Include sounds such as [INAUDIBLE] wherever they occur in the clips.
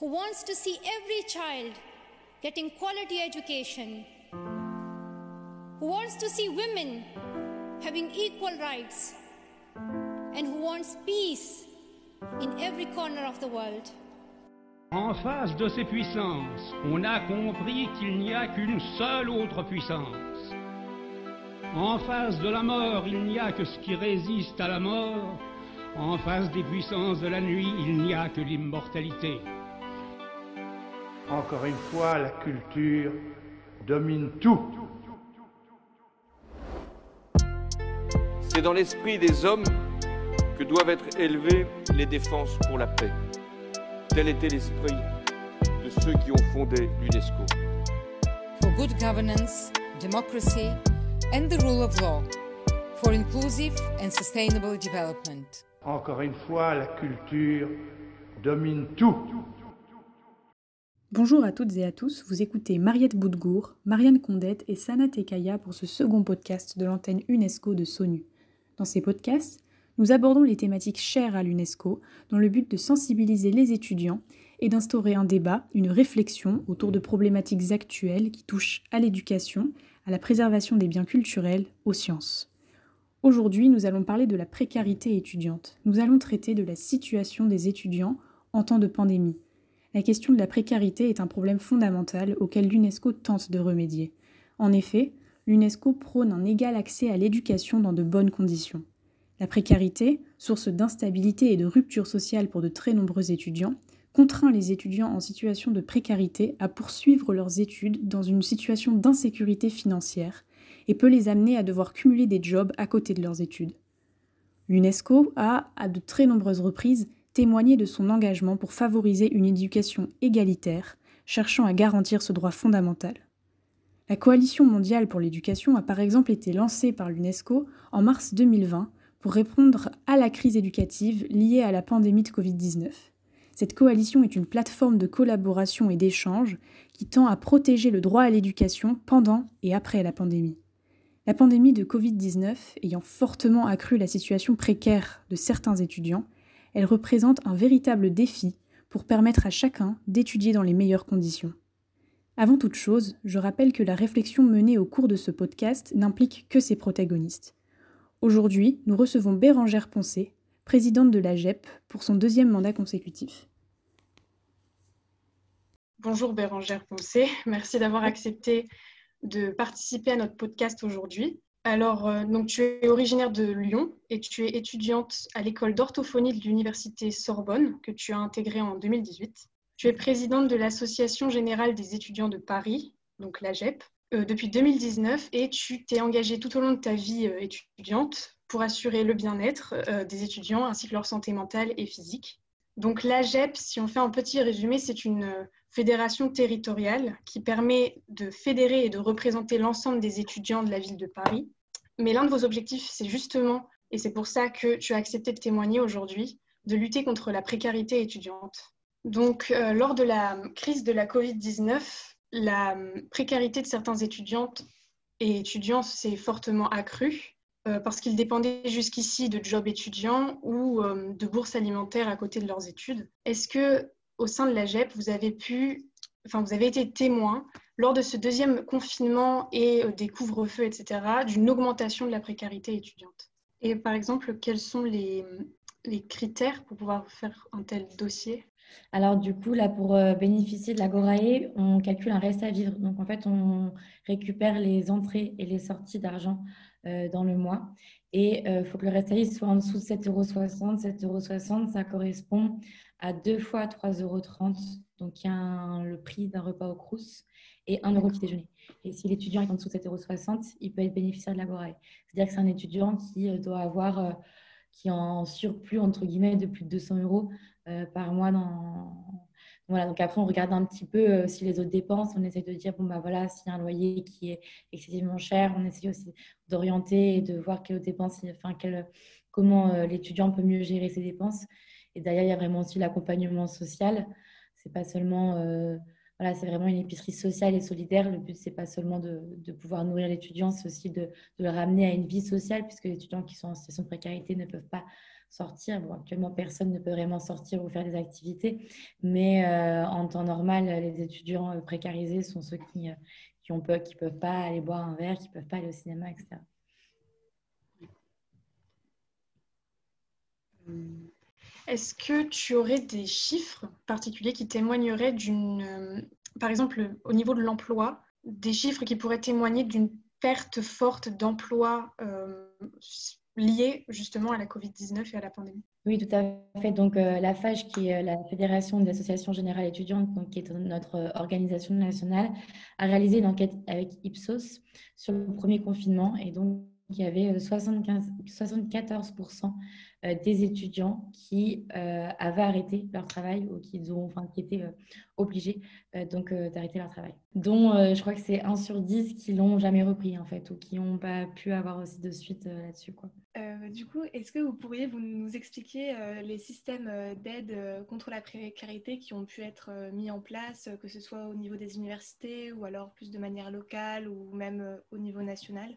who wants to see every child getting quality education, who wants to see women having equal rights, and who wants peace in every corner of the world. En face de ces puissances, on a compris qu'il n'y a qu'une seule autre puissance. En face de la mort, il n'y a que ce qui résiste à la mort. En face des puissances de la nuit, il n'y a que l'immortalité. Encore une fois, la culture domine tout. C'est dans l'esprit des hommes que doivent être élevées les défenses pour la paix. Tel était l'esprit de ceux qui ont fondé l'UNESCO. for good governance, democracy, and the rule of law, for inclusive and sustainable development. Encore une fois, la culture domine tout. Bonjour à toutes et à tous, vous écoutez Mariette Boudgour, Marianne Condette et Sana Tekaya pour ce second podcast de l'antenne UNESCO de SONU. Dans ces podcasts, nous abordons les thématiques chères à l'UNESCO dans le but de sensibiliser les étudiants et d'instaurer un débat, une réflexion autour de problématiques actuelles qui touchent à l'éducation, à la préservation des biens culturels, aux sciences. Aujourd'hui, nous allons parler de la précarité étudiante. Nous allons traiter de la situation des étudiants en temps de pandémie. La question de la précarité est un problème fondamental auquel l'UNESCO tente de remédier. En effet, l'UNESCO prône un égal accès à l'éducation dans de bonnes conditions. La précarité, source d'instabilité et de rupture sociale pour de très nombreux étudiants, contraint les étudiants en situation de précarité à poursuivre leurs études dans une situation d'insécurité financière et peut les amener à devoir cumuler des jobs à côté de leurs études. L'UNESCO a, à de très nombreuses reprises, témoigné de son engagement pour favoriser une éducation égalitaire, cherchant à garantir ce droit fondamental. La Coalition mondiale pour l'éducation a par exemple été lancée par l'UNESCO en mars 2020 pour répondre à la crise éducative liée à la pandémie de Covid-19. Cette coalition est une plateforme de collaboration et d'échange qui tend à protéger le droit à l'éducation pendant et après la pandémie. La pandémie de Covid-19 ayant fortement accru la situation précaire de certains étudiants, elle représente un véritable défi pour permettre à chacun d'étudier dans les meilleures conditions. Avant toute chose, je rappelle que la réflexion menée au cours de ce podcast n'implique que ses protagonistes. Aujourd'hui, nous recevons Bérangère Poncé, présidente de la GEP, pour son deuxième mandat consécutif. Bonjour Bérangère Poncé, merci d'avoir accepté de participer à notre podcast aujourd'hui. Alors, euh, tu es originaire de Lyon et tu es étudiante à l'école d'orthophonie de l'université Sorbonne que tu as intégrée en 2018. Tu es présidente de l'Association générale des étudiants de Paris, donc l'AGEP, euh, depuis 2019 et tu t'es engagée tout au long de ta vie euh, étudiante pour assurer le bien-être des étudiants ainsi que leur santé mentale et physique. Donc l'AGEP, si on fait un petit résumé, c'est une euh, fédération territoriale qui permet de fédérer et de représenter l'ensemble des étudiants de la ville de Paris. Mais l'un de vos objectifs, c'est justement, et c'est pour ça que tu as accepté de témoigner aujourd'hui, de lutter contre la précarité étudiante. Donc, euh, lors de la crise de la Covid-19, la euh, précarité de certains étudiantes et étudiants s'est fortement accrue parce qu'ils dépendaient jusqu'ici de jobs étudiants ou euh, de bourses alimentaires à côté de leurs études. Est-ce que au sein de la GEP, vous avez pu, enfin, vous avez été témoin lors de ce deuxième confinement et des couvre-feux, etc., d'une augmentation de la précarité étudiante? Et par exemple, quels sont les, critères pour pouvoir faire un tel dossier? Alors du coup, là, pour euh, bénéficier de la Gorae, on calcule un reste à vivre. Donc en fait, on récupère les entrées et les sorties d'argent euh, dans le mois. Et il euh, faut que le reste à soit en dessous de 7,60 euros. 7,60 euros, ça correspond à deux fois 3,30 euros. Donc il y a le prix d'un repas au Crous et un euro petit déjeuner. Et si l'étudiant est en dessous de 7,60 euros, il peut être bénéficiaire de la Gorae. C'est-à-dire que c'est un étudiant qui doit avoir, qui en surplus, entre guillemets, de plus de 200 euros euh, par mois. Dans... Voilà, donc après, on regarde un petit peu euh, si les autres dépenses. On essaie de dire, bon, bah voilà, s'il y a un loyer qui est excessivement cher, on essaie aussi d'orienter et de voir quelles dépenses, enfin, quelle, comment euh, l'étudiant peut mieux gérer ses dépenses. Et derrière, il y a vraiment aussi l'accompagnement social. C'est pas seulement, voilà, c'est vraiment une épicerie sociale et solidaire. Le but, c'est pas seulement de, de pouvoir nourrir l'étudiant, c'est aussi de, de, le ramener à une vie sociale, puisque les étudiants qui sont en situation de précarité ne peuvent pas sortir. Bon, actuellement, personne ne peut vraiment sortir ou faire des activités, mais en temps normal, les étudiants précarisés sont ceux qui, qui ne qui peuvent pas aller boire un verre, qui ne peuvent pas aller au cinéma, etc. Est-ce que tu aurais des chiffres particuliers qui témoigneraient d'une, euh, par exemple, au niveau de l'emploi, des chiffres qui pourraient témoigner d'une perte forte d'emplois euh, liés justement à la Covid-19 et à la pandémie Oui, tout à fait. Donc, euh, la FAGE, qui est la Fédération des associations générales étudiantes, qui est notre organisation nationale, a réalisé une enquête avec Ipsos sur le premier confinement. Et donc, il y avait 75, 74% euh, des étudiants qui euh, avaient arrêté leur travail ou qui, ont, enfin, qui étaient euh, obligés donc d'arrêter leur travail. Dont je crois que c'est 1 sur 10 qui l'ont jamais repris en fait ou qui n'ont pas pu avoir aussi de suite là-dessus. Quoi. du coup, est-ce que vous pourriez vous nous expliquer les systèmes d'aide contre la précarité qui ont pu être mis en place, que ce soit au niveau des universités ou alors plus de manière locale ou même au niveau national?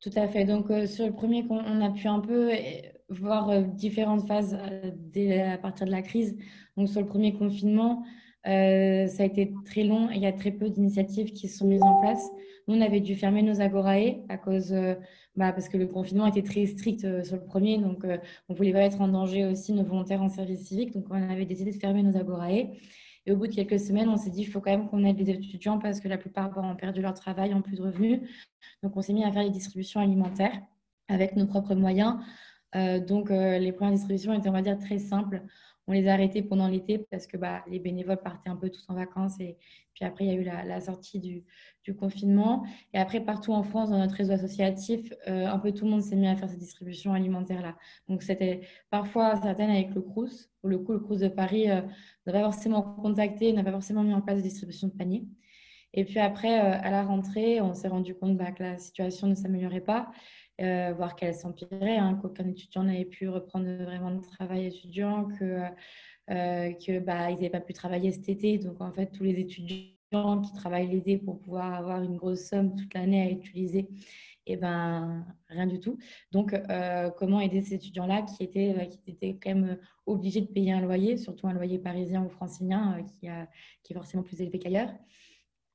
Tout à fait. Donc, euh, sur le premier, on a pu un peu euh, voir euh, différentes phases dès, à partir de la crise. Donc, sur le premier confinement, ça a été très long et il y a très peu d'initiatives qui se sont mises en place. Nous, on avait dû fermer nos agorae à cause, bah, parce que le confinement était très strict sur le premier, donc on ne voulait pas mettre en danger aussi nos volontaires en service civique, donc on avait décidé de fermer nos agorae. Au bout de quelques semaines, on s'est dit, il faut quand même qu'on aide les étudiants parce que la plupart ont perdu leur travail, en plus de revenus. Donc, on s'est mis à faire les distributions alimentaires avec nos propres moyens. Euh, donc, euh, les premières distributions étaient, on va dire, très simples. On les a arrêtées pendant l'été parce que bah, les bénévoles partaient un peu tous en vacances. Et puis après, il y a eu la, sortie du, confinement. Et après, partout en France, dans notre réseau associatif, euh, un peu tout le monde s'est mis à faire ces distributions alimentaires-là. Donc, c'était parfois certaines avec le CRUS. Pour le coup, le CRUS de Paris n'a pas forcément contacté, n'a pas forcément mis en place de distribution de paniers. Et puis après, euh, à la rentrée, on s'est rendu compte bah, que la situation ne s'améliorait pas, euh, voire qu'elle s'empirait, hein, qu'aucun étudiant n'avait pu reprendre vraiment de travail étudiant, que, euh, que bah, n'avaient pas pu travailler cet été. Donc en fait, tous les étudiants qui travaillent l'été pour pouvoir avoir une grosse somme toute l'année à utiliser, et eh ben rien du tout. Donc, euh, comment aider ces étudiants-là qui étaient, euh, qui étaient quand même obligés de payer un loyer, surtout un loyer parisien ou francilien euh, qui, a, qui est forcément plus élevé qu'ailleurs?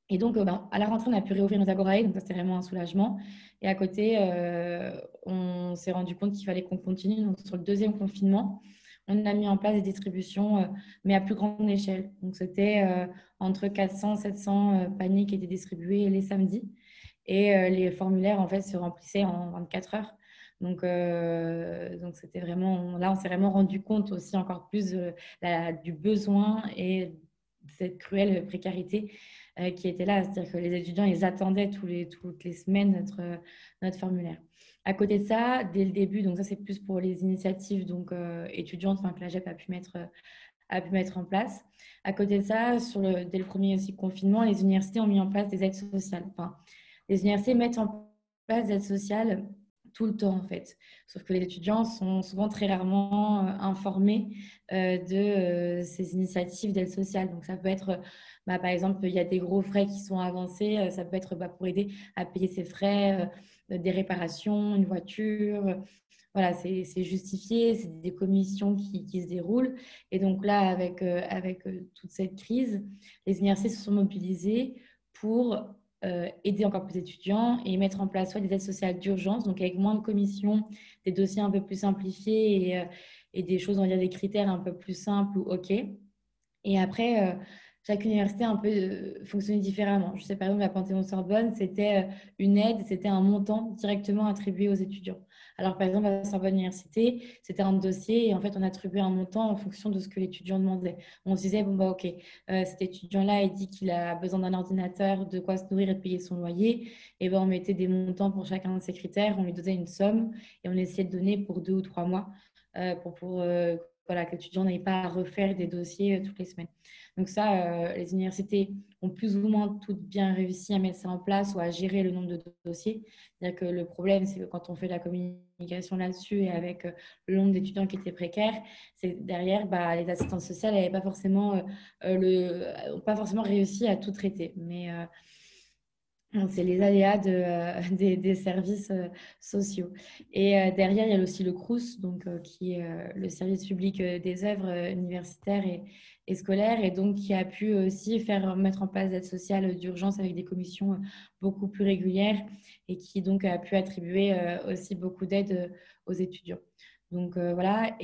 Et donc, ben, à la rentrée, on a pu réouvrir nos agorae, donc ça c'était vraiment un soulagement. Et à côté, on s'est rendu compte qu'il fallait qu'on continue. Donc, sur le deuxième confinement, on a mis en place des distributions, mais à plus grande échelle. Donc, c'était entre 400 700 paniers qui étaient distribués les samedis. Et euh, les formulaires, en fait, se remplissaient en 24 heures. Donc, euh, donc c'était vraiment, là, on s'est vraiment rendu compte aussi encore plus du besoin et cette cruelle précarité euh, qui était là. C'est-à-dire que les étudiants, ils attendaient tous les, toutes les semaines notre, notre formulaire. À côté de ça, dès le début, donc ça c'est plus pour les initiatives donc, étudiantes enfin, que la GEP a pu mettre a pu mettre en place. À côté de ça, sur le, dès le premier aussi confinement, les universités ont mis en place des aides sociales. Enfin, les universités mettent en place des aides sociales tout le temps en fait. Sauf que les étudiants sont souvent très rarement euh, informés euh, de euh, ces initiatives d'aide sociale. Donc ça peut être, bah, par exemple, il y a des gros frais qui sont avancés, ça peut être bah, pour aider à payer ses frais, des réparations, une voiture. Voilà, c'est justifié, c'est des commissions qui, se déroulent. Et donc là, avec, avec toute cette crise, les universités se sont mobilisées pour euh, aider encore plus d'étudiants et mettre en place soit des aides sociales d'urgence, donc avec moins de commissions, des dossiers un peu plus simplifiés et, euh, et, des choses, on va dire des critères un peu plus simples ou OK. Et après, euh, chaque université un peu fonctionné différemment. Je sais par exemple, la Panthéon-Sorbonne, c'était une aide, c'était un montant directement attribué aux étudiants. Alors, par exemple, à la Sorbonne Université, c'était un dossier et en fait, on attribuait un montant en fonction de ce que l'étudiant demandait. On se disait, bon, bah, OK, euh, cet étudiant-là, il dit qu'il a besoin d'un ordinateur, de quoi se nourrir et de payer son loyer. Et ben, on mettait des montants pour chacun de ces critères, on lui donnait une somme et on essayait de donner pour deux ou trois mois euh, pour, pour euh, voilà, que l'étudiant n'ait pas à refaire des dossiers toutes les semaines. Donc ça, euh, les universités ont plus ou moins toutes bien réussi à mettre ça en place ou à gérer le nombre de dossiers. C'est-à-dire que le problème, c'est que quand on fait la communication là-dessus et avec euh, le nombre d'étudiants qui étaient précaires, c'est derrière, bah, les assistantes sociales n'avaient pas forcément, euh, pas forcément réussi à tout traiter. Mais c'est les aléas [LAUGHS] des, services sociaux. Et derrière, il y a aussi le CRUS, donc, qui est le service public des œuvres universitaires et, scolaires, et donc qui a pu aussi faire mettre en place d'aide sociale d'urgence avec des commissions beaucoup plus régulières et qui donc a pu attribuer aussi beaucoup d'aide aux étudiants. Donc voilà,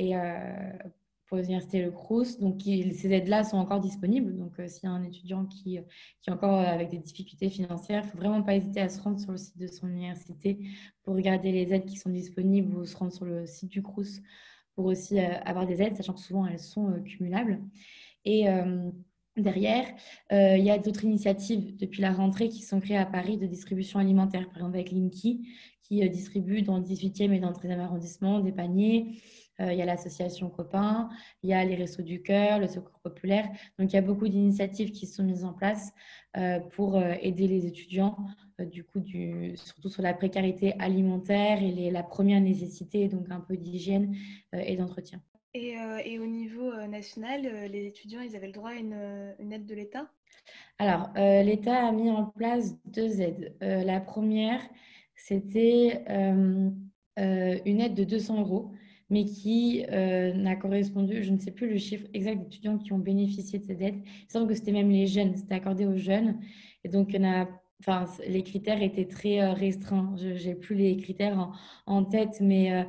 pour l'université Le Crous. Donc, ces aides-là sont encore disponibles. Donc, euh, s'il y a un étudiant qui, qui est encore euh, avec des difficultés financières, il ne faut vraiment pas hésiter à se rendre sur le site de son université pour regarder les aides qui sont disponibles ou se rendre sur le site du Crous pour aussi euh, avoir des aides, sachant que souvent elles sont cumulables. Et derrière, il y a d'autres initiatives depuis la rentrée qui sont créées à Paris de distribution alimentaire, par exemple avec Linky, qui distribue dans le 18e et dans le 13e arrondissement des paniers. Euh, il y a l'association Copain, il y a les Restos du Cœur, le Secours Populaire. Donc, il y a beaucoup d'initiatives qui sont mises en place euh, pour euh, aider les étudiants, du coup, du, surtout sur la précarité alimentaire et la première nécessité, donc un peu d'hygiène et d'entretien. Et, et, au niveau national, les étudiants, ils avaient le droit à une, une aide de l'État? Alors, l'État a mis en place deux aides. la première, c'était une aide de 200 euros mais qui euh, n'a correspondu, je ne sais plus le chiffre exact d'étudiants qui ont bénéficié de cette aide. Il semble que c'était même les jeunes, c'était accordé aux jeunes. Et donc, les critères étaient très euh, restreints. Je n'ai plus les critères en, tête, mais euh,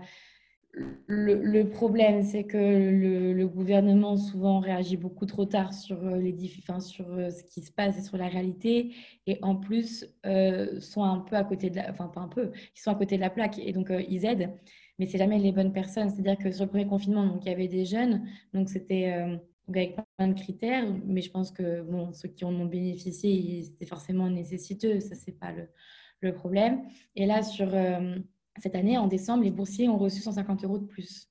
le, problème, c'est que le, gouvernement souvent réagit beaucoup trop tard sur, les, enfin, sur ce qui se passe et sur la réalité. Et en plus, sont un peu à côté de enfin, pas un peu, ils sont à côté de la plaque et donc ils aident mais c'est jamais les bonnes personnes. C'est-à-dire que sur le premier confinement, donc, il y avait des jeunes, donc c'était euh, avec plein de critères, mais je pense que bon, ceux qui en ont bénéficié, c'était forcément nécessiteux, ça, c'est pas le, problème. Et là, sur euh, cette année, en décembre, les boursiers ont reçu 150 euros de plus.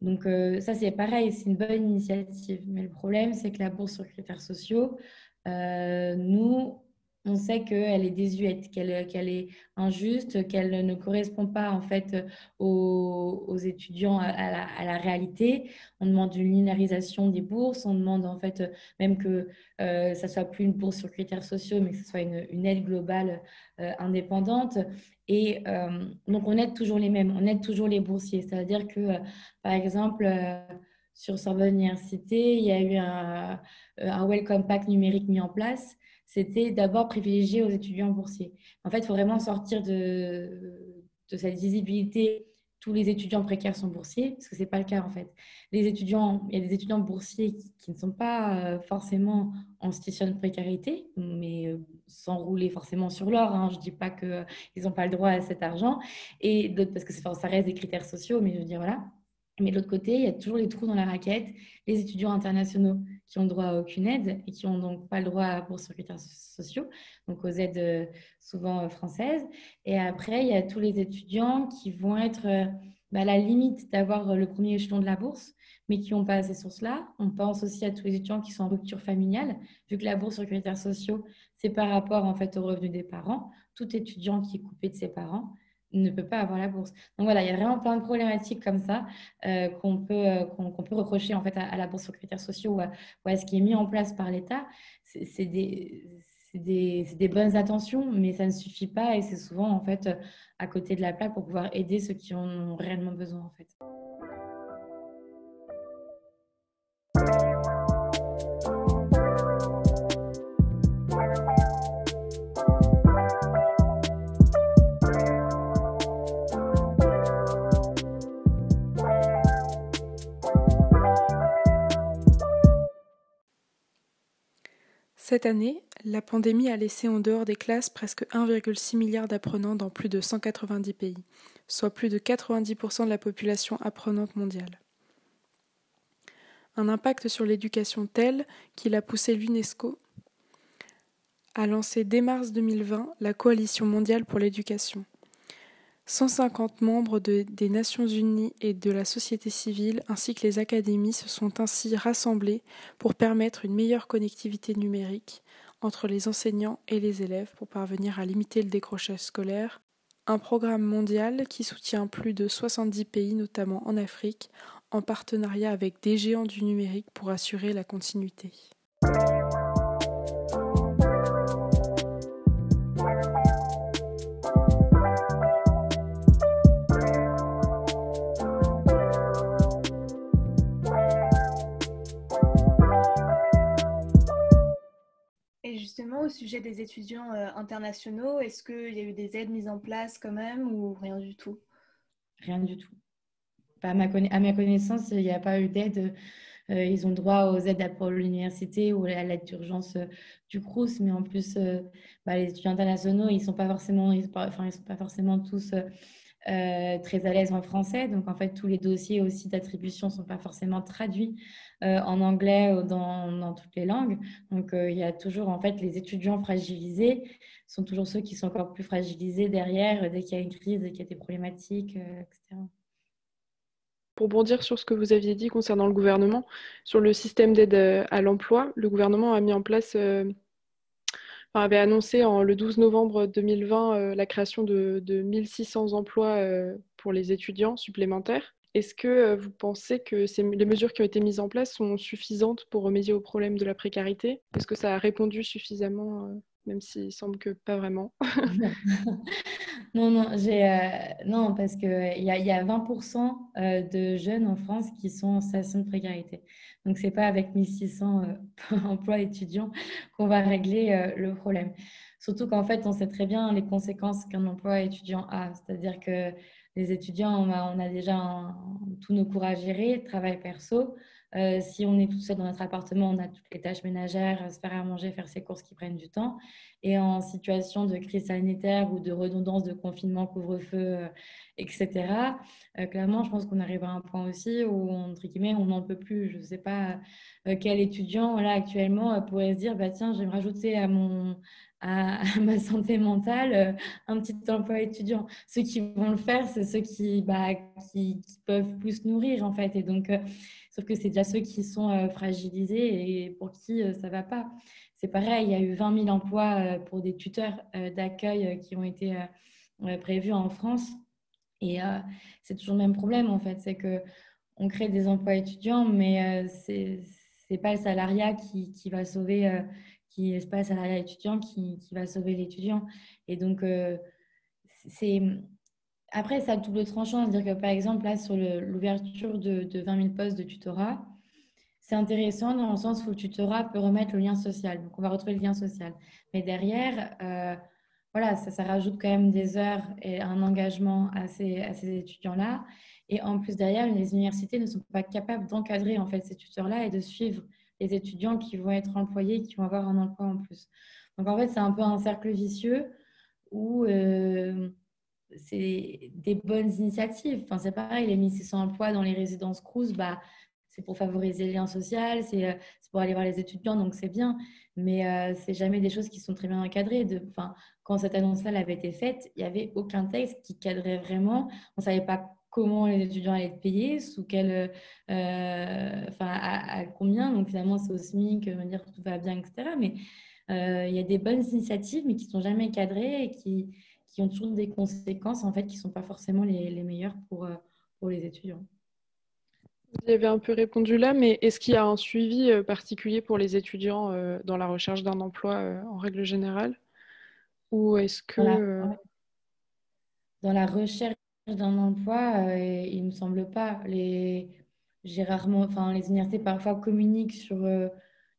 Donc euh, ça, c'est pareil, c'est une bonne initiative. Mais le problème, c'est que la bourse sur critères sociaux, nous, on sait qu'elle est désuète, qu'elle est injuste, qu'elle ne correspond pas en fait aux, étudiants à la, réalité. On demande une linéarisation des bourses, on demande en fait même que euh, ça soit plus une bourse sur critères sociaux, mais que ce soit une, aide globale euh, indépendante. Et euh, donc on aide toujours les mêmes, on aide toujours les boursiers. C'est-à-dire que par exemple sur Sorbonne Université, il y a eu un, un welcome pack numérique mis en place c'était d'abord privilégier aux étudiants boursiers. En fait, il faut vraiment sortir de, de cette visibilité. Tous les étudiants précaires sont boursiers, parce que ce n'est pas le cas en fait. Les étudiants, il y a des étudiants boursiers qui, ne sont pas euh, forcément en situation de précarité, mais euh, sans rouler forcément sur l'or. Hein. Je ne dis pas qu'ils euh, n'ont pas le droit à cet argent. Et d'autres, parce que ça reste des critères sociaux, mais je veux dire, voilà. Mais de l'autre côté, il y a toujours les trous dans la raquette, les étudiants internationaux qui ont droit à aucune aide et qui n'ont donc pas le droit à bourse sur critères sociaux, donc aux aides euh, souvent euh, françaises. Et après, il y a tous les étudiants qui vont être euh, bah, à la limite d'avoir le premier échelon de la bourse, mais qui n'ont pas ces sources-là. On pense aussi à tous les étudiants qui sont en rupture familiale, vu que la bourse sur critères sociaux, c'est par rapport en fait aux revenus des parents. Tout étudiant qui est coupé de ses parents ne peut pas avoir la bourse. Donc voilà, il y a vraiment plein de problématiques comme ça euh, qu'on peut, euh, peut reprocher en fait à, la bourse sur critères sociaux ou à, ce qui est mis en place par l'État. C'est des, des, des, bonnes intentions, mais ça ne suffit pas et c'est souvent en fait à côté de la plaque pour pouvoir aider ceux qui en ont réellement besoin en fait. Cette année, la pandémie a laissé en dehors des classes presque 1,6 milliard d'apprenants dans plus de 190 pays, soit plus de 90% de la population apprenante mondiale. Un impact sur l'éducation tel qu'il a poussé l'UNESCO à lancer dès mars 2020 la Coalition mondiale pour l'éducation. 150 membres des Nations Unies et de la société civile ainsi que les académies se sont ainsi rassemblés pour permettre une meilleure connectivité numérique entre les enseignants et les élèves pour parvenir à limiter le décrochage scolaire, un programme mondial qui soutient plus de 70 pays, notamment en Afrique, en partenariat avec des géants du numérique pour assurer la continuité. Au sujet des étudiants internationaux, est-ce qu'il y a eu des aides mises en place quand même ou rien du tout? Rien du tout. à, ma à ma connaissance, il n'y a pas eu d'aide euh, ils ont droit aux aides pour l'université ou à l'aide d'urgence euh, du CRUS, mais en plus, euh, bah, les étudiants internationaux, ils ne sont, pas forcément, enfin, ils sont pas forcément tous très à l'aise en français. Donc, en fait, tous les dossiers aussi d'attribution ne sont pas forcément traduits en anglais ou dans, toutes les langues. Donc, il y a toujours, en fait, les étudiants fragilisés sont toujours ceux qui sont encore plus fragilisés derrière dès qu'il y a une crise, dès qu'il y a des problématiques, etc. Pour bondir sur ce que vous aviez dit concernant le gouvernement, sur le système d'aide euh, à l'emploi, le gouvernement a mis en place, euh, avait annoncé en, le 12 novembre 2020 euh, la création de, de 1600 emplois pour les étudiants supplémentaires. Est-ce que vous pensez que les mesures qui ont été mises en place sont suffisantes pour remédier au problème de la précarité? Est-ce que ça a répondu suffisamment même s'il semble que pas vraiment. [LAUGHS] [LAUGHS] non, non, euh, non, parce qu'il y a, y a 20% euh, de jeunes en France qui sont en situation de précarité. Donc, ce n'est pas avec 1600 euh, [LAUGHS] emplois étudiants qu'on va régler le problème. Surtout qu'en fait, on sait très bien les conséquences qu'un emploi étudiant a. C'est-à-dire que les étudiants, on a déjà tous nos cours à gérer, travail perso. Euh, si on est tout seul dans notre appartement, on a toutes les tâches ménagères, se faire à manger, faire ses courses qui prennent du temps. Et en situation de crise sanitaire ou de redondance de confinement, couvre-feu, euh, etc., euh, clairement, je pense qu'on arrive à un point aussi où, entre guillemets, on n'en peut plus. Je ne sais pas quel étudiant, là, actuellement, pourrait se dire, bah, tiens, je vais me rajouter à mon, [LAUGHS] à, ma santé mentale un petit emploi étudiant. Ceux qui vont le faire, c'est ceux qui, bah, peuvent plus nourrir, en fait. Et donc, Sauf que c'est déjà ceux qui sont euh, fragilisés et pour qui euh, ça ne va pas. C'est pareil, il y a eu 20 000 emplois euh, pour des tuteurs d'accueil qui ont été prévus en France. Et c'est toujours le même problème, en fait. C'est qu'on crée des emplois étudiants, mais ce n'est pas le salariat qui, qui va sauver, qui n'est salariat étudiant qui, qui va sauver l'étudiant. Et donc, c'est après, ça a double tranchant. C'est-à-dire que, par exemple, là, sur l'ouverture de, 20 000 postes de tutorat, c'est intéressant dans le sens où le tutorat peut remettre le lien social. Donc, on va retrouver le lien social. Mais derrière, euh, voilà, ça, ça, rajoute quand même des heures et un engagement à ces, à ces étudiants-là. Et en plus, derrière, les universités ne sont pas capables d'encadrer en fait ces tuteurs-là et de suivre les étudiants qui vont être employés, qui vont avoir un emploi en plus. Donc, en fait, c'est un peu un cercle vicieux où... Euh, c'est des bonnes initiatives. Enfin, c'est pareil, les 1600 emplois dans les résidences Cruz, bah, c'est pour favoriser le lien social, euh, c'est pour aller voir les étudiants, donc c'est bien. Mais euh, c'est jamais des choses qui sont très bien encadrées. Enfin, quand cette annonce-là avait été faite, il n'y avait aucun texte qui cadrait vraiment. On ne savait pas comment les étudiants allaient être payés, sous quel, euh, enfin, à, combien. Donc finalement, c'est au SMIC, dire tout va bien, etc. Mais il y a des bonnes initiatives, mais qui ne sont jamais cadrées et qui, qui ont toujours des conséquences en fait qui ne sont pas forcément les, les meilleures pour, euh, pour les étudiants. Vous avez un peu répondu là, mais est-ce qu'il y a un suivi euh, particulier pour les étudiants euh, dans la recherche d'un emploi en règle générale? Ou est-ce que... Dans la, recherche d'un emploi, il ne me semble pas. Les, rarement, enfin, les universités parfois communiquent sur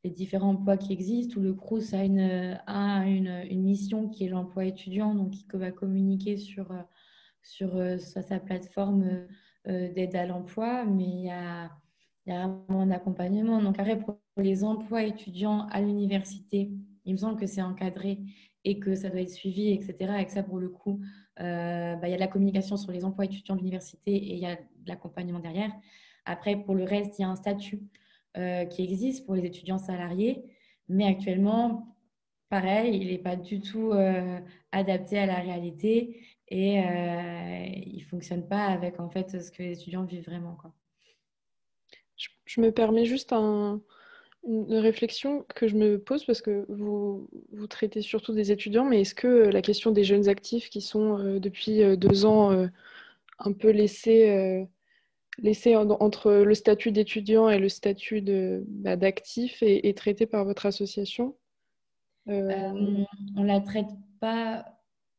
les différents emplois qui existent, où le CRUS a une, a une, une mission qui est l'emploi étudiant, donc qui va communiquer sur, sur, euh, sa plateforme euh, d'aide à l'emploi, mais il y a, il y a un accompagnement. Donc après, pour les emplois étudiants à l'université, il me semble que c'est encadré et que ça doit être suivi, etc. Et que ça, pour le coup, euh, bah, il y a de la communication sur les emplois étudiants de l'université et il y a de l'accompagnement derrière. Après, pour le reste, il y a un statut euh, qui existe pour les étudiants salariés, mais actuellement, pareil, il n'est pas du tout euh, adapté à la réalité et euh, il ne fonctionne pas avec en fait ce que les étudiants vivent vraiment. Je, me permets juste une réflexion que je me pose parce que vous, vous traitez surtout des étudiants, mais est-ce que la question des jeunes actifs qui sont depuis deux ans un peu laissés laissé entre le statut d'étudiant et le statut bah, d'actif est, traité par votre association euh, euh, On ne la traite pas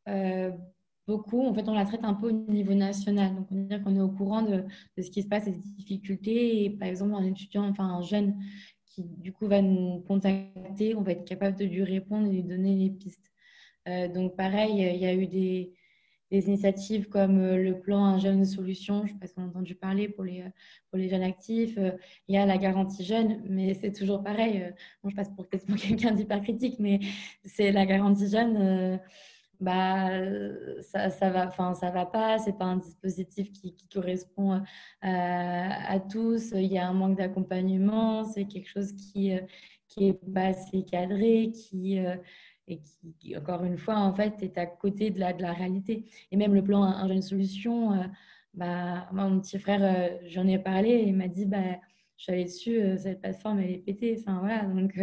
euh, beaucoup. En fait, on la traite un peu au niveau national. Donc, on est au courant de, ce qui se passe, des difficultés. Et par exemple, un étudiant, enfin un jeune qui du coup va nous contacter, on va être capable de lui répondre et lui donner les pistes. donc pareil, il y a eu des, des initiatives comme le plan Un jeune solution, je ne sais pas si on a entendu parler pour les, pour les jeunes actifs. Il y a la garantie jeune, mais c'est toujours pareil. Bon, je passe pour [LAUGHS] quelqu'un d'hyper critique, mais c'est la garantie jeune bah, ça, ça va, enfin, ça va pas, c'est pas un dispositif qui, correspond à, tous. Il y a un manque d'accompagnement, c'est quelque chose qui, euh, qui est pas assez cadré, qui, euh, et qui, encore une fois, en fait, est à côté de la, de la réalité. Et même le plan Un jeune solution, euh, bah, mon petit frère, j'en ai parlé, il m'a dit, bah, je suis allée dessus, cette plateforme, elle est pétée. Enfin, voilà, donc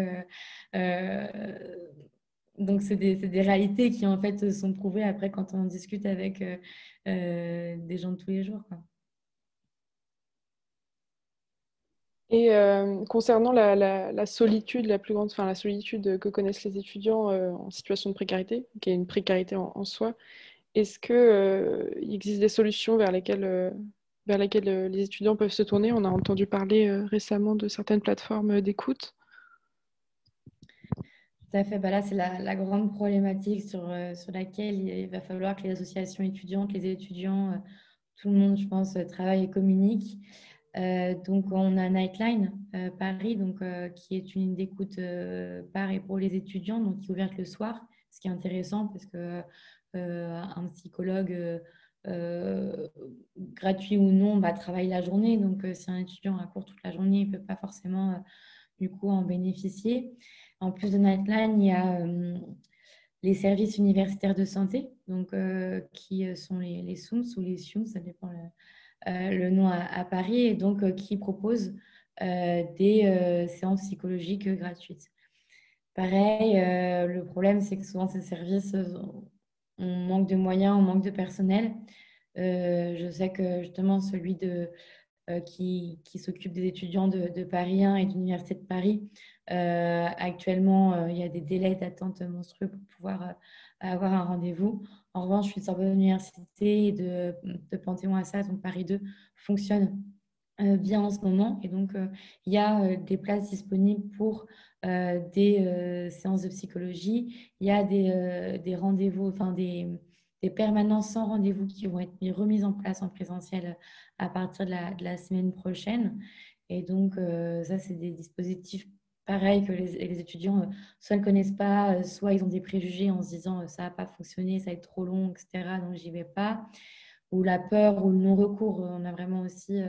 donc, c'est des, des, réalités qui, en fait, sont prouvées après quand on discute avec euh, euh, des gens de tous les jours. Et euh, concernant la, solitude, la plus grande, enfin la solitude que connaissent les étudiants en situation de précarité, qui est une précarité en, soi, est-ce qu'il existe des solutions vers lesquelles, les étudiants peuvent se tourner? On a entendu parler récemment de certaines plateformes d'écoute. Tout à fait. Bah là, c'est la, grande problématique sur, euh, sur laquelle il va falloir que les associations étudiantes, les étudiants, euh, tout le monde, je pense, euh, travaille et communique. Donc, on a Nightline Paris, donc, qui est une d'écoute par et pour les étudiants, donc qui est ouverte le soir, ce qui est intéressant parce que un psychologue gratuit ou non va travailler la journée. Donc, si un étudiant a cours toute la journée, il ne peut pas forcément du coup en bénéficier. En plus de Nightline, il y a euh, les services universitaires de santé, donc, euh, qui euh, sont les, les SUMS ou les SIUMS, ça dépend le, nom à, Paris, et donc qui proposent des séances psychologiques gratuites. Pareil, le problème, c'est que souvent ces services, on manque de moyens, on manque de personnel. je sais que justement, celui de, qui, qui s'occupe des étudiants de, de Paris 1 et de l'Université de Paris euh, actuellement, euh, il y a des délais d'attente monstrueux pour pouvoir euh, avoir un rendez-vous. En revanche, je suis de Sorbonne Université de, de Panthéon-Assas, donc Paris 2, fonctionne bien en ce moment. Et donc, il y a des places disponibles pour des séances de psychologie. Il y a des, des rendez-vous, enfin des, des, permanences sans rendez-vous qui vont être remises en place en présentiel à partir de la, de la semaine prochaine. Et donc, ça, c'est des dispositifs pareil que les, étudiants, euh, soit ne connaissent pas, euh, soit ils ont des préjugés en se disant euh, ça n'a pas fonctionné, ça va être trop long, etc. Donc j'y vais pas. Ou la peur ou le non-recours. On a vraiment aussi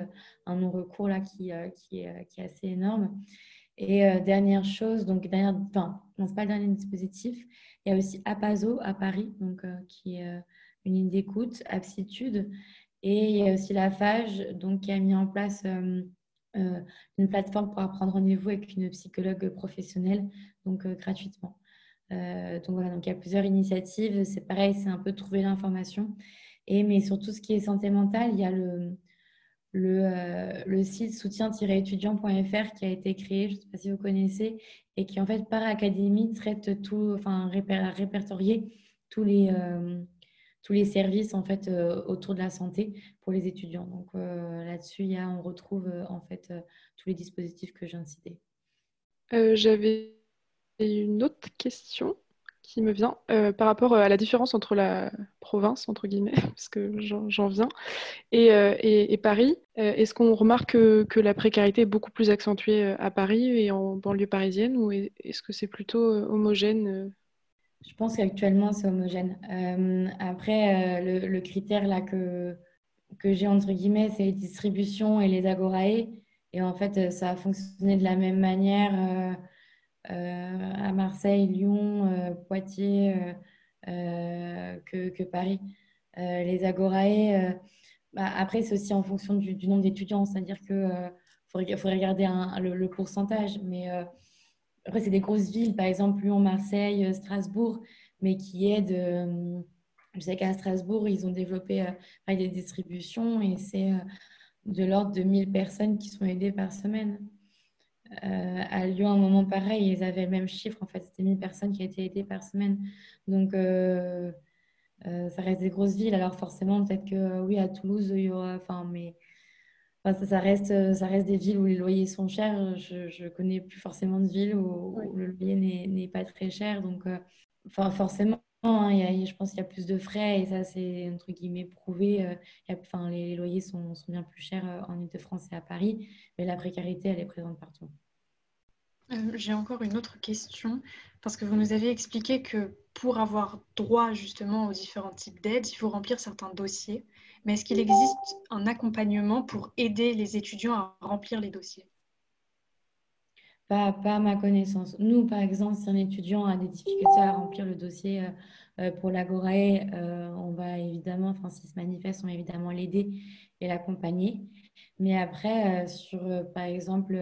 un non-recours là qui, qui, est, qui, est, assez énorme. Et dernière chose, donc dernière, enfin, non, pas le dernier dispositif. Il y a aussi Apazo à Paris, donc, qui est une ligne d'écoute, Aptitude. Et il y a aussi la FAGE, donc, qui a mis en place euh, une plateforme pour prendre rendez-vous avec une psychologue professionnelle, donc euh, gratuitement. Euh, donc voilà, donc il y a plusieurs initiatives. C'est pareil, c'est un peu trouver l'information. Et mais surtout, ce qui est santé mentale, il y a le, le, le site soutien-étudiant.fr qui a été créé, je ne sais pas si vous connaissez, et qui en fait par académie traite tout, enfin répertorier tous les, tous les services en fait euh, autour de la santé pour les étudiants. Donc euh, là-dessus, on retrouve euh, en fait tous les dispositifs que de citer. J'avais une autre question qui me vient par rapport à la différence entre la province, entre guillemets, [LAUGHS] parce que j'en viens, et, Paris. Est-ce qu'on remarque que, que, la précarité est beaucoup plus accentuée à Paris et en banlieue parisienne, ou est-ce que c'est plutôt homogène je pense qu'actuellement, c'est homogène. Euh, après, euh, le, critère là que, que j'ai, entre guillemets, c'est les distributions et les agorae. Et en fait, ça a fonctionné de la même manière euh, à Marseille, Lyon, Poitiers que, Paris. les agorae, bah, après, c'est aussi en fonction du, nombre d'étudiants. C'est-à-dire qu'il faut, regarder le, le, pourcentage. Mais après, c'est des grosses villes, par exemple Lyon, Marseille, euh, Strasbourg, mais qui aident. Euh, je sais qu'à Strasbourg, ils ont développé euh, des distributions et c'est de l'ordre de 1000 personnes qui sont aidées par semaine. à Lyon, à un moment pareil, ils avaient le même chiffre. En fait, c'était 1000 personnes qui étaient aidées par semaine. Donc, ça reste des grosses villes. Alors, forcément, peut-être que oui, à Toulouse, il y aura. Enfin, mais ça, reste, ça reste des villes où les loyers sont chers. Je ne connais plus forcément de villes où, le loyer n'est pas très cher. Donc, forcément, hein, je pense qu'il y a plus de frais et ça, c'est entre guillemets prouvé. enfin, les, loyers sont, sont, bien plus chers en Ile-de-France et à Paris, mais la précarité, elle est présente partout. J'ai encore une autre question, parce que vous nous avez expliqué que pour avoir droit justement aux différents types d'aides, il faut remplir certains dossiers. Mais est-ce qu'il existe un accompagnement pour aider les étudiants à remplir les dossiers? Pas, pas, à ma connaissance. Nous, par exemple, si un étudiant a des difficultés à remplir le dossier euh, euh, pour l'Agorae, euh, on va évidemment, enfin, s'il se manifeste, on va évidemment l'aider et l'accompagner. Mais après, sur, par exemple,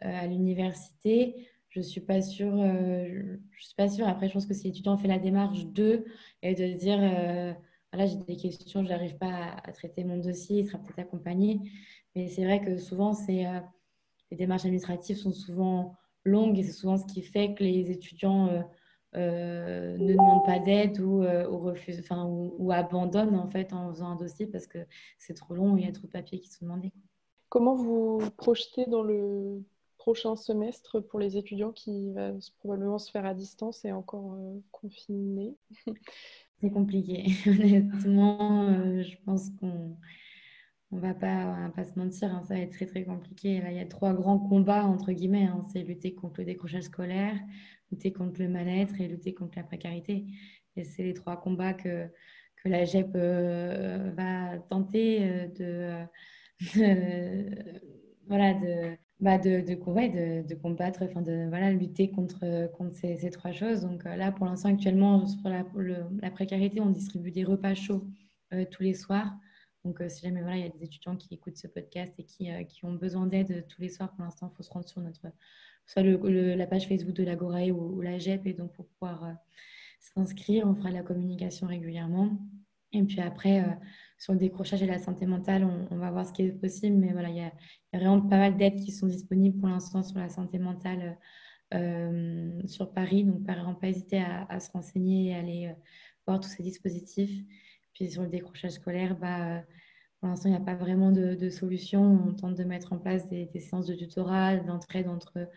à l'université, je suis pas sûre. je suis pas sûre. Après, je pense que si l'étudiant fait la démarche de et de dire voilà, j'ai des questions, je n'arrive pas à, traiter mon dossier, il sera peut-être accompagné. Mais c'est vrai que souvent, euh, les démarches administratives sont souvent longues et c'est souvent ce qui fait que les étudiants euh, euh, ne demandent pas d'aide ou, enfin, ou, abandonnent en, fait, en faisant un dossier parce que c'est trop long et il y a trop de papiers qui sont demandés. Comment vous projetez dans le prochain semestre pour les étudiants qui va probablement se faire à distance et encore confinés? C'est compliqué. [LAUGHS] Honnêtement, euh, je pense qu'on on va pas, pas se mentir, hein, ça va être très très compliqué. Il y a trois granns combats entre guillemets. Hein. c'est lutter contre le décrochage scolaire, lutter contre le mal-être et lutter contre la précarité. Et c'est les trois combats que, que la GEP euh, va tenter euh, de, [LAUGHS] voilà, de, bah de, combattre, enfin de voilà, lutter contre, contre ces, trois choses. Donc euh, là, pour l'instant, actuellement, sur la, la, précarité, on distribue des repas chauds euh, tous les soirs. Donc euh, si jamais voilà, il y a des étudiants qui écoutent ce podcast et qui, qui ont besoin d'aide tous les soirs, pour l'instant, il faut se rendre sur notre, soit le, la page Facebook de l'Agorae ou, ou, la GEP, et donc pour pouvoir s'inscrire, on fera de la communication régulièrement. Et puis après, sur le décrochage et la santé mentale, on, va voir ce qui est possible. Mais voilà, il y a, vraiment pas mal d'aides qui sont disponibles pour l'instant sur la santé mentale euh, sur Paris. Donc, par exemple, pas hésiter à, se renseigner et aller euh, voir tous ces dispositifs. Puis sur le décrochage scolaire, bah, pour l'instant, il n'y a pas vraiment de, solution. On tente de mettre en place des, séances de tutorat, d'entraide entre,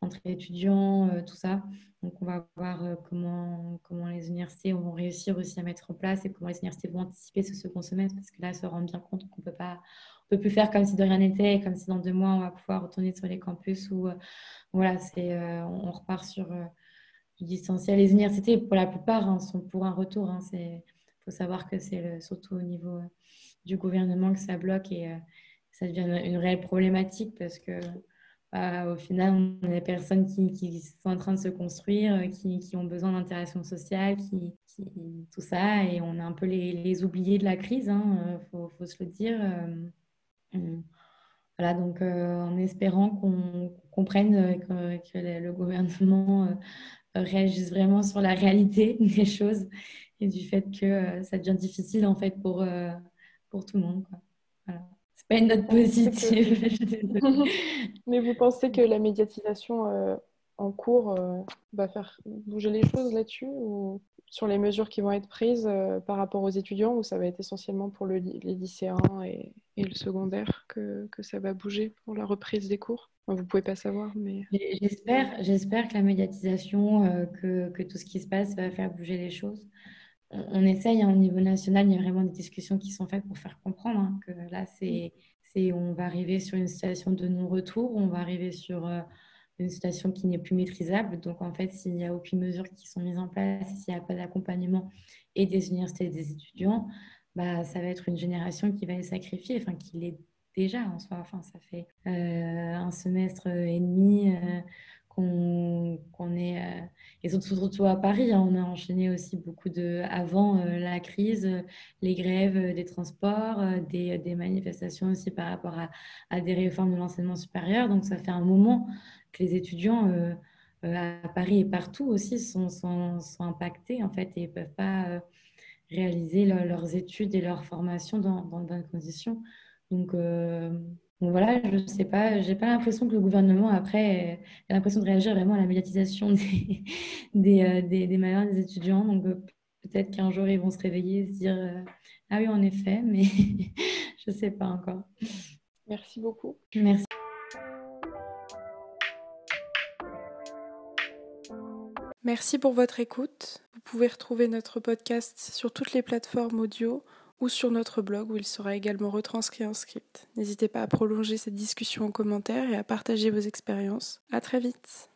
entre étudiants, euh, tout ça. Donc, on va voir euh, comment, comment les universités vont réussir aussi à mettre en place et comment les universités vont anticiper ce second semestre, parce que là, se rend bien compte qu'on peut pas, on peut plus faire comme si de rien n'était, comme si dans deux mois, on va pouvoir retourner sur les campus ou euh, voilà, c'est, on repart sur du distanciel. Les universités, pour la plupart, hein, sont pour un retour. Il hein, faut savoir que c'est surtout au niveau du gouvernement que ça bloque et ça devient une réelle problématique parce que bah, au final, on a des personnes qui, sont en train de se construire, euh, qui, ont besoin d'interaction sociale, qui, tout ça, et on a un peu les, oubliés de la crise, il hein, euh, faut, se le dire. Euh, voilà, donc en espérant qu'on comprenne que, le gouvernement réagisse vraiment sur la réalité [LAUGHS] des choses et du fait que ça devient difficile en fait pour, pour tout le monde. Voilà pas une note positive. [LAUGHS] Mais vous pensez que la médiatisation euh, en cours euh, va faire bouger les choses là-dessus ou sur les mesures qui vont être prises euh, par rapport aux étudiants ou ça va être essentiellement pour les lycéens et, le secondaire que, que, ça va bouger pour la reprise des cours? Vous ne pouvez pas savoir, mais... J'espère, j'espère que la médiatisation, que, que, tout ce qui se passe va faire bouger les choses on essaye hein, au niveau national, il y a vraiment des discussions qui sont faites pour faire comprendre hein, que là, c'est, on va arriver sur une situation de non-retour, on va arriver sur euh, une situation qui n'est plus maîtrisable. Donc, en fait, s'il n'y a aucune mesure qui sont mises en place, s'il n'y a pas d'accompagnement et des universités et des étudiants, bah, ça va être une génération qui va être sacrifiée, enfin, qui l'est déjà en soi. Enfin, ça fait euh, un semestre et demi. Euh, qu'on est, euh, et surtout, à Paris, hein, on a enchaîné aussi beaucoup de, avant euh, la crise, les grèves des transports, euh, des, manifestations aussi par rapport à, des réformes de l'enseignement supérieur. Donc ça fait un moment que les étudiants à Paris et partout aussi sont, impactés en fait et ne peuvent pas réaliser leurs études et leur formation dans, dans de bonnes conditions. Donc donc voilà, je ne sais pas, j'ai pas l'impression que le gouvernement, après, a l'impression de réagir vraiment à la médiatisation [LAUGHS] des, des, euh, des, des malheurs des étudiants. Donc euh, peut-être qu'un jour, ils vont se réveiller et se dire euh, Ah oui, en effet, [LAUGHS] mais je ne sais pas encore. Merci beaucoup. Merci. Merci pour votre écoute. Vous pouvez retrouver notre podcast sur toutes les plateformes audio ou sur notre blog où il sera également retranscrit en script. N'hésitez pas à prolonger cette discussion en commentaire et à partager vos expériences. À très vite.